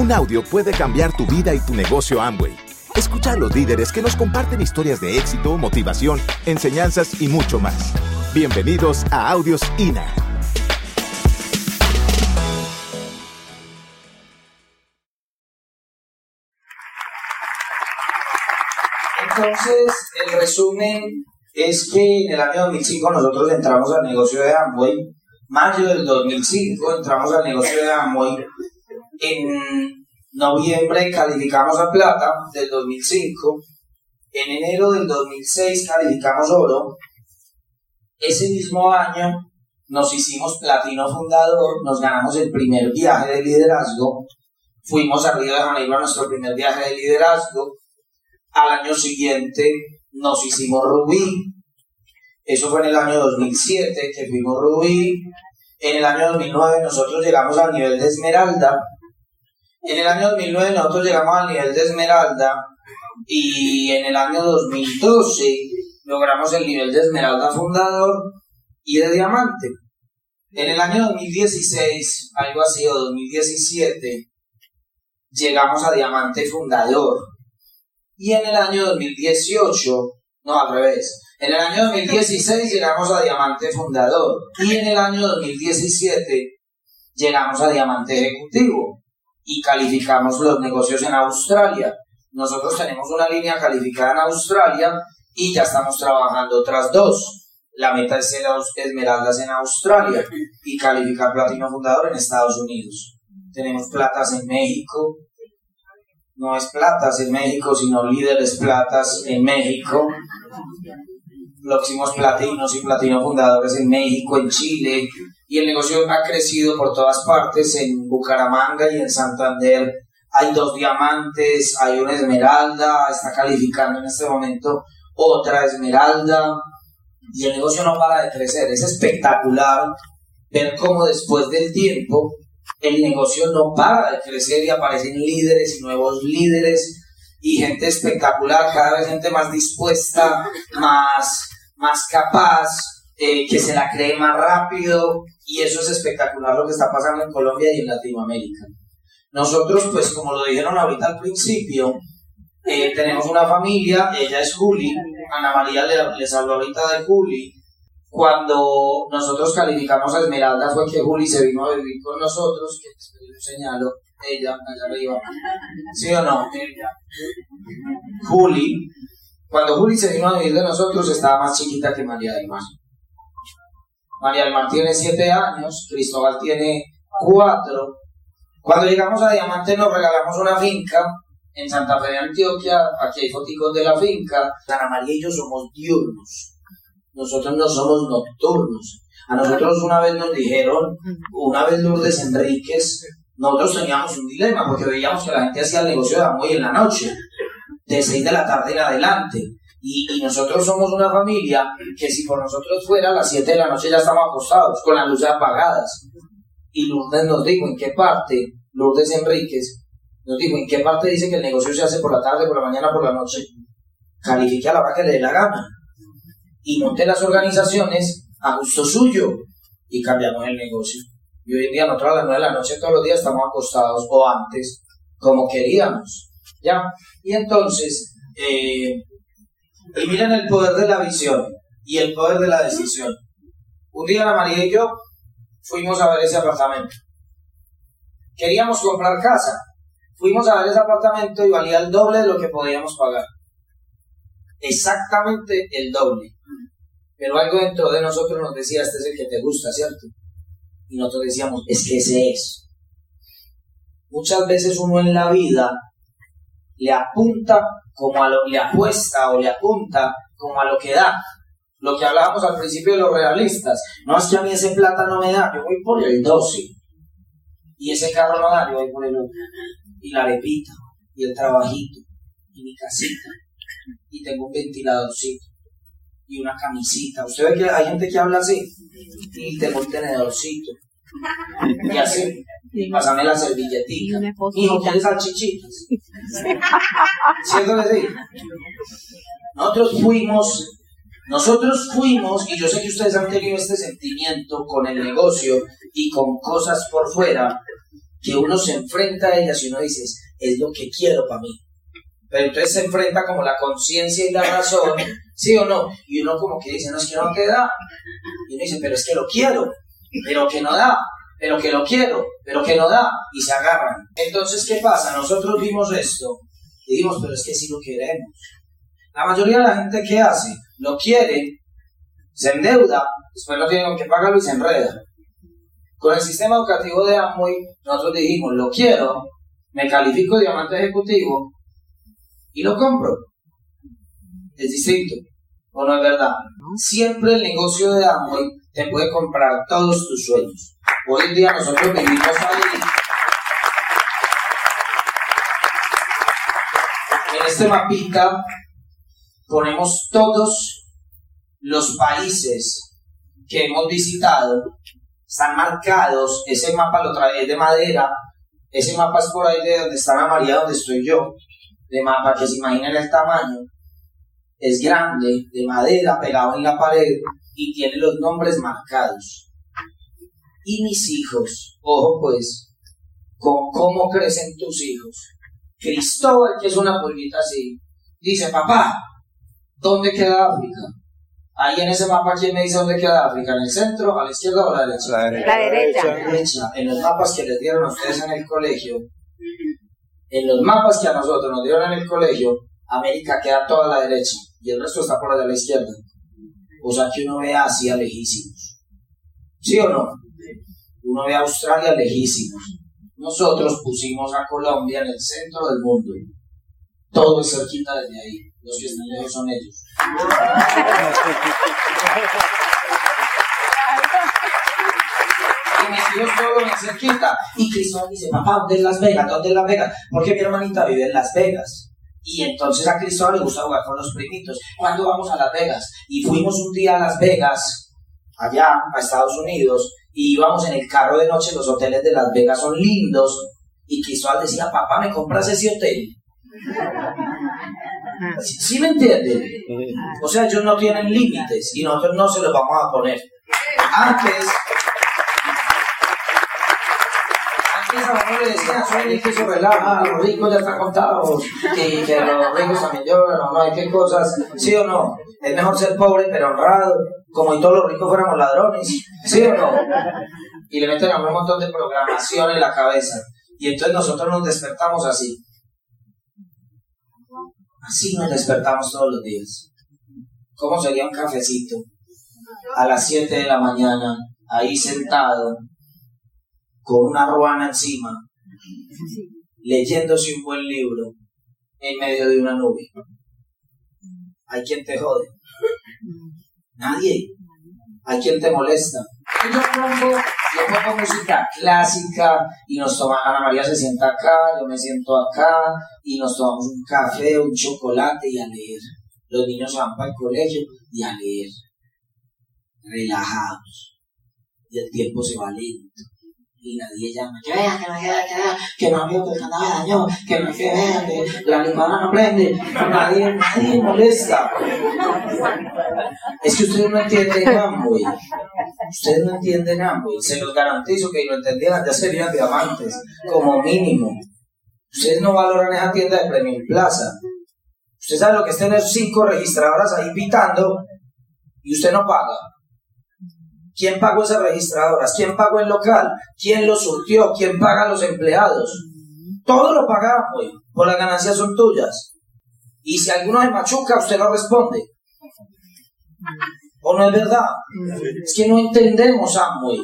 Un audio puede cambiar tu vida y tu negocio Amway. Escucha a los líderes que nos comparten historias de éxito, motivación, enseñanzas y mucho más. Bienvenidos a Audios INA. Entonces, el resumen es que en el año 2005 nosotros entramos al negocio de Amway. Mayo del 2005 entramos al negocio de Amway. En noviembre calificamos a plata del 2005. En enero del 2006 calificamos oro. Ese mismo año nos hicimos platino fundador, nos ganamos el primer viaje de liderazgo. Fuimos a Río de Janeiro a nuestro primer viaje de liderazgo. Al año siguiente nos hicimos rubí. Eso fue en el año 2007 que fuimos rubí. En el año 2009 nosotros llegamos al nivel de esmeralda en el año 2009 nosotros llegamos al nivel de Esmeralda y en el año 2012 logramos el nivel de Esmeralda fundador y de Diamante. En el año 2016, algo así, o 2017, llegamos a Diamante fundador. Y en el año 2018, no al revés, en el año 2016 llegamos a Diamante fundador. Y en el año 2017 llegamos a Diamante ejecutivo y calificamos los negocios en Australia. Nosotros tenemos una línea calificada en Australia y ya estamos trabajando otras dos. La meta es ser esmeraldas en Australia y calificar platino fundador en Estados Unidos. Tenemos platas en México, no es platas en México, sino líderes platas en México. Próximos platinos y platino fundadores en México, en Chile, y el negocio ha crecido por todas partes, en Bucaramanga y en Santander hay dos diamantes, hay una esmeralda, está calificando en este momento otra esmeralda y el negocio no para de crecer. Es espectacular ver cómo después del tiempo el negocio no para de crecer y aparecen líderes y nuevos líderes y gente espectacular, cada vez gente más dispuesta, más, más capaz, eh, que se la cree más rápido y eso es espectacular lo que está pasando en Colombia y en Latinoamérica. Nosotros, pues como lo dijeron ahorita al principio, eh, tenemos una familia, ella es Juli, Ana María les habló ahorita de Juli. Cuando nosotros calificamos a Esmeralda fue que Juli se vino a vivir con nosotros, que yo señalo, ella, allá arriba. ¿Sí o no? Juli, cuando Juli se vino a vivir de nosotros estaba más chiquita que María del Mar. María del tiene siete años, Cristóbal tiene cuatro. Cuando llegamos a Diamante nos regalamos una finca en Santa Fe de Antioquia, aquí hay fotos de la finca. Ana María y yo somos diurnos, nosotros no somos nocturnos. A nosotros una vez nos dijeron, una vez Lourdes Enríquez, nosotros teníamos un dilema porque veíamos que la gente hacía el negocio de Amoy en la noche, de seis de la tarde en adelante. Y, nosotros somos una familia que si por nosotros fuera a las 7 de la noche ya estamos acostados, con las luces apagadas. Y Lourdes nos dijo en qué parte, Lourdes Enríquez, nos dijo en qué parte dice que el negocio se hace por la tarde, por la mañana, por la noche. Califique a la hora que le dé la gana. Y monte las organizaciones a gusto suyo. Y cambiamos el negocio. Y hoy en día nosotros a las 9 de la noche todos los días estamos acostados o antes, como queríamos. ¿Ya? Y entonces, eh, y miren el poder de la visión y el poder de la decisión. Un día Ana María y yo fuimos a ver ese apartamento. Queríamos comprar casa. Fuimos a ver ese apartamento y valía el doble de lo que podíamos pagar. Exactamente el doble. Pero algo dentro de nosotros nos decía, este es el que te gusta, ¿cierto? Y nosotros decíamos, es que ese es. Muchas veces uno en la vida le apunta como a lo le apuesta o le apunta como a lo que da. Lo que hablábamos al principio de los realistas. No es que a mí ese plata no me da, yo voy por el 12. Y ese carro no da, yo voy por el otro. Y la arepita, y el trabajito, y mi casita. Y tengo un ventiladorcito, y una camisita. Usted ve que hay gente que habla así. Y tengo un tenedorcito. Y así. Pásame la servilletita. Hijo, ¿quieres salchichitas? ¿Cierto que? Nosotros fuimos, nosotros fuimos, y yo sé que ustedes han tenido este sentimiento con el negocio y con cosas por fuera, que uno se enfrenta a ellas y uno dice, es lo que quiero para mí. Pero entonces se enfrenta como la conciencia y la razón, ¿sí o no? Y uno como que dice, no es que no te da. Y uno dice, pero es que lo quiero, pero que no da, pero que lo quiero, pero que no da. Y se agarran. Entonces, ¿qué pasa? Nosotros vimos esto y dijimos, pero es que sí lo queremos. La mayoría de la gente que hace, lo quiere, se endeuda, después lo tienen que pagar y se enreda. Con el sistema educativo de Amway, nosotros dijimos, lo quiero, me califico diamante ejecutivo y lo compro. Es distinto, ¿o no es verdad? Siempre el negocio de Amway te puede comprar todos tus sueños. Hoy en día nosotros vivimos ahí. En este mapita ponemos todos los países que hemos visitado. Están marcados, ese mapa lo trae de madera, ese mapa es por ahí de donde está la María, donde estoy yo, de mapa que se imaginen el tamaño, es grande, de madera, pegado en la pared y tiene los nombres marcados. Y mis hijos, ojo pues, con cómo crecen tus hijos. Cristóbal, que es una polvita así, dice, papá, ¿dónde queda África? Ahí en ese mapa, ¿quién me dice dónde queda África? ¿En el centro, a la izquierda o a la derecha? La derecha. La derecha. En los mapas que les dieron a ustedes en el colegio, en los mapas que a nosotros nos dieron en el colegio, América queda toda a la derecha y el resto está por allá a la izquierda. O sea que uno ve Asia lejísimos. ¿Sí o no? Uno ve a Australia lejísimos. Nosotros pusimos a Colombia en el centro del mundo. Todo es cerquita desde ahí. Los que están lejos son ellos. Y mis hijos todos ven cerquita. Y Cristóbal dice, papá, ¿dónde es Las Vegas? ¿Dónde es Las Vegas? Porque mi hermanita vive en Las Vegas. Y entonces a Cristóbal le gusta jugar con los primitos. ¿Cuándo vamos a Las Vegas? Y fuimos un día a Las Vegas, allá, a Estados Unidos, y íbamos en el carro de noche, los hoteles de Las Vegas son lindos. Y Cristóbal decía, papá, ¿me compras ese hotel? ¿Sí, sí me entienden? O sea, ellos no tienen límites y nosotros no se los vamos a poner. Antes, antes a uno le decían, sueñe que se relaja, los ricos ya están contados, y que los ricos también lloran, o no hay qué cosas, ¿sí o no? Es mejor ser pobre pero honrado, como si todos los ricos fuéramos ladrones, ¿sí o no? Y le meten a un montón de programación en la cabeza. Y entonces nosotros nos despertamos así. Así nos despertamos todos los días. ¿Cómo sería un cafecito? A las 7 de la mañana, ahí sentado, con una ruana encima, leyéndose un buen libro en medio de una nube. ¿Hay quien te jode? Nadie. ¿Hay quien te molesta? Y yo pongo, yo pongo música clásica y nos tomamos, Ana María se sienta acá, yo me siento acá y nos tomamos un café, un chocolate y a leer. Los niños van para el colegio y a leer. Relajados. Y el tiempo se va lento. Y nadie llama, que vea, que no vea, que vea, que no veo que el candado dañó, que no que vea, que la licuadora no prende. Nadie, nadie molesta. Es que ustedes no entienden Amway. Ustedes no entienden Amway. Se los garantizo que lo entendieran ya serían diamantes, como mínimo. Ustedes no valoran esa tienda de Premium Plaza. Usted sabe lo que es tener cinco registradoras ahí pitando y usted no paga. ¿Quién pagó esas registradoras? ¿Quién pagó el local? ¿Quién lo surtió? ¿Quién paga a los empleados? Todo lo pagamos. Por las ganancias son tuyas. Y si alguno se machuca, usted no responde. ¿O no es verdad? Es que no entendemos Amway.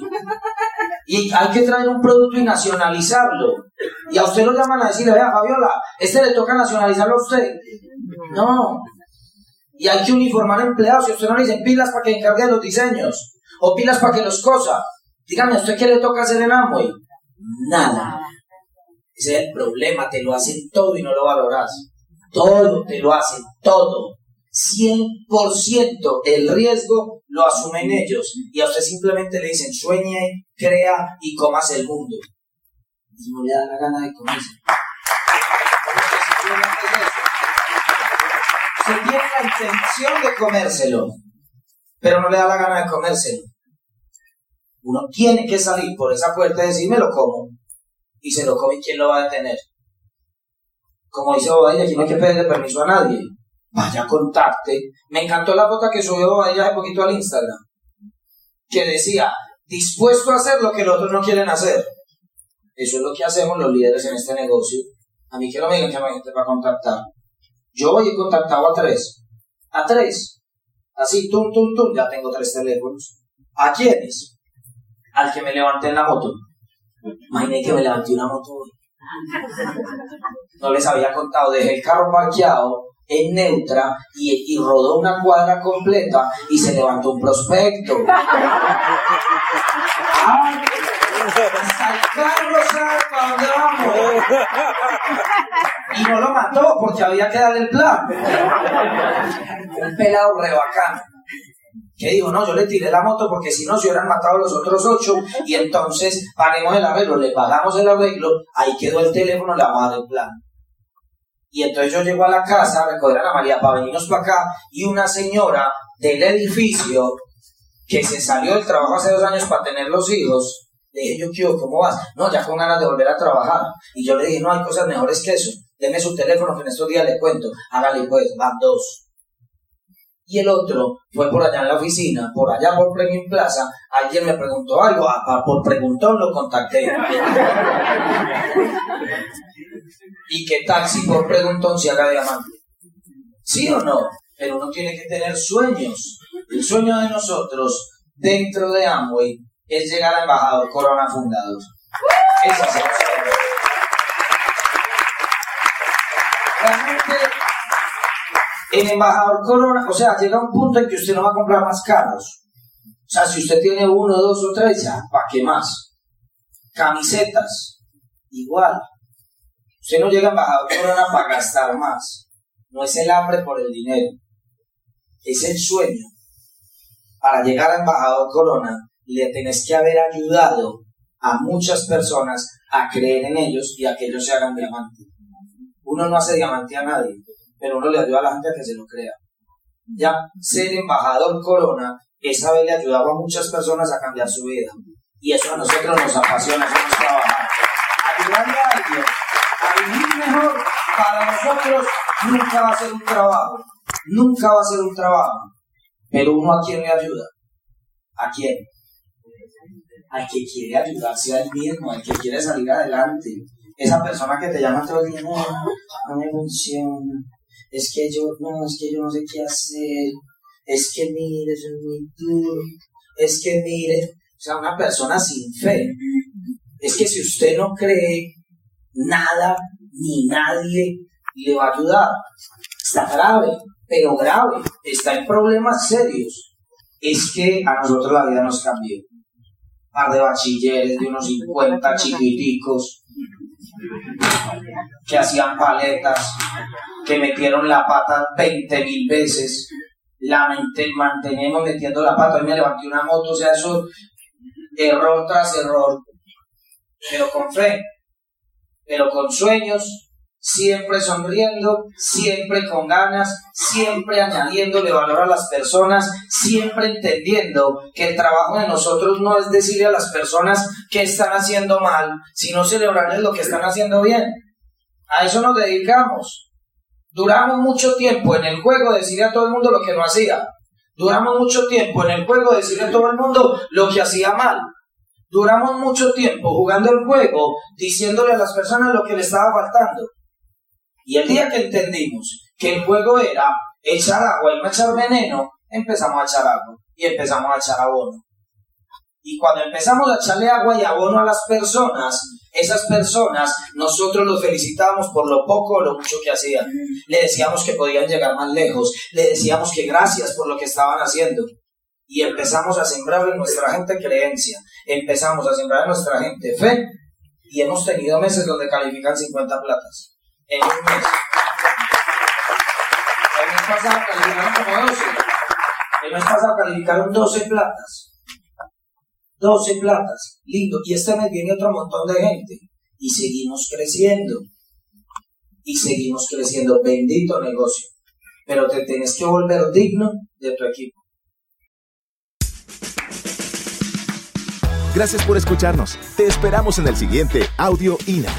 Y hay que traer un producto y nacionalizarlo. Y a usted lo llaman a decirle, vea Fabiola, este le toca nacionalizarlo a usted. No. Y hay que uniformar empleados. Y a usted no le dicen pilas para que encargue de los diseños. O pilas para que los cosa. Dígame, ¿a usted qué le toca hacer en Amway? Nada. Ese es el problema. Te lo hacen todo y no lo valoras. Todo te lo hacen, todo. 100% el riesgo lo asumen ellos y a usted simplemente le dicen sueñe, crea y comas el mundo. Y no le da la gana de comerse. Se tiene la intención de comérselo, pero no le da la gana de comérselo. Uno tiene que salir por esa puerta y decir, me lo como. y se lo come, ¿quién lo va a detener? Como dice Bobadilla, aquí no hay que pedirle permiso a nadie. Vaya, contacte. Me encantó la foto que subió Bobadilla hace poquito al Instagram, que decía, dispuesto a hacer lo que los otros no quieren hacer. Eso es lo que hacemos los líderes en este negocio. A mí que no me digan que hay gente para contactar. Yo hoy he contactado a tres. A tres. Así, tum, tum, tum, ya tengo tres teléfonos. ¿A quiénes? Al que me levanté en la moto. Imagínate que me levanté una moto hoy. No les había contado, dejé el carro parqueado en neutra y, y rodó una cuadra completa y se levantó un prospecto. Y no lo mató porque había que darle el plan. Un pelado re. Que dijo, no, yo le tiré la moto porque si no se hubieran matado los otros ocho y entonces paguemos el arreglo, le pagamos el arreglo, ahí quedó el teléfono, le vamos a dar el plan. Y entonces yo llego a la casa recoger a la María para venirnos para acá y una señora del edificio que se salió del trabajo hace dos años para tener los hijos, le dije, yo quiero, ¿cómo vas? No, ya con ganas de volver a trabajar. Y yo le dije, no, hay cosas mejores que eso. Deme su teléfono que en estos días le cuento. Hágale pues, van dos. Y el otro fue por allá en la oficina, por allá por Premium Plaza. Alguien me preguntó algo, ah, por preguntón lo contacté. ¿Y qué taxi por preguntón se haga diamante? ¿Sí o no? Pero uno tiene que tener sueños. El sueño de nosotros dentro de Amway es llegar a embajador Corona Fundados. Eso es Realmente, en embajador Corona, o sea, llega un punto en que usted no va a comprar más carros. O sea, si usted tiene uno, dos o tres, ya, ¿para qué más? Camisetas, igual. Usted no llega a embajador Corona para gastar más. No es el hambre por el dinero. Es el sueño. Para llegar a embajador Corona, le tenés que haber ayudado a muchas personas a creer en ellos y a que ellos se hagan diamante. Uno no hace diamante a nadie, pero uno le ayuda a la gente a que se lo crea. Ya ser embajador corona es haberle ayudado a muchas personas a cambiar su vida. Y eso a nosotros nos apasiona, eso nos trabaja. Ayudarle a alguien a vivir mejor, para nosotros nunca va a ser un trabajo. Nunca va a ser un trabajo. Pero uno a quién le ayuda. ¿A quién? Al que quiere ayudarse a él mismo, al que quiere salir adelante. Esa persona que te llama todo el día, no, no me funciona, es que yo, no, es que yo no sé qué hacer, es que mire, es muy duro, es que mire, o sea, una persona sin fe. Es que si usted no cree, nada ni nadie le va a ayudar. Está grave, pero grave, está en problemas serios. Es que a nosotros la vida nos cambió par de bachilleres de unos 50 chiquiticos que hacían paletas, que metieron la pata 20 mil veces. La mantenemos metiendo la pata. Hoy me levanté una moto, o sea, eso error tras error, pero con fe, pero con sueños, siempre sonriendo, siempre con ganas, siempre añadiéndole valor a las personas, siempre entendiendo que el trabajo de nosotros no es decirle a las personas que están haciendo mal, sino celebrarles lo que están haciendo bien. A eso nos dedicamos. Duramos mucho tiempo en el juego de decirle a todo el mundo lo que no hacía. Duramos mucho tiempo en el juego de decirle a todo el mundo lo que hacía mal. Duramos mucho tiempo jugando el juego diciéndole a las personas lo que le estaba faltando. Y el día que entendimos que el juego era echar agua y no echar veneno, empezamos a echar agua y empezamos a echar abono. Y cuando empezamos a echarle agua y abono a las personas, esas personas, nosotros los felicitábamos por lo poco o lo mucho que hacían. Le decíamos que podían llegar más lejos. Le decíamos que gracias por lo que estaban haciendo. Y empezamos a sembrar en nuestra gente creencia. Empezamos a sembrar en nuestra gente fe. Y hemos tenido meses donde califican 50 platas en un mes. El mes pasado calificaron como 12. El mes pasado calificaron 12 platas. 12 platas. Lindo. Y este mes viene otro montón de gente. Y seguimos creciendo. Y seguimos creciendo. Bendito negocio. Pero te tienes que volver digno de tu equipo. Gracias por escucharnos. Te esperamos en el siguiente Audio INA.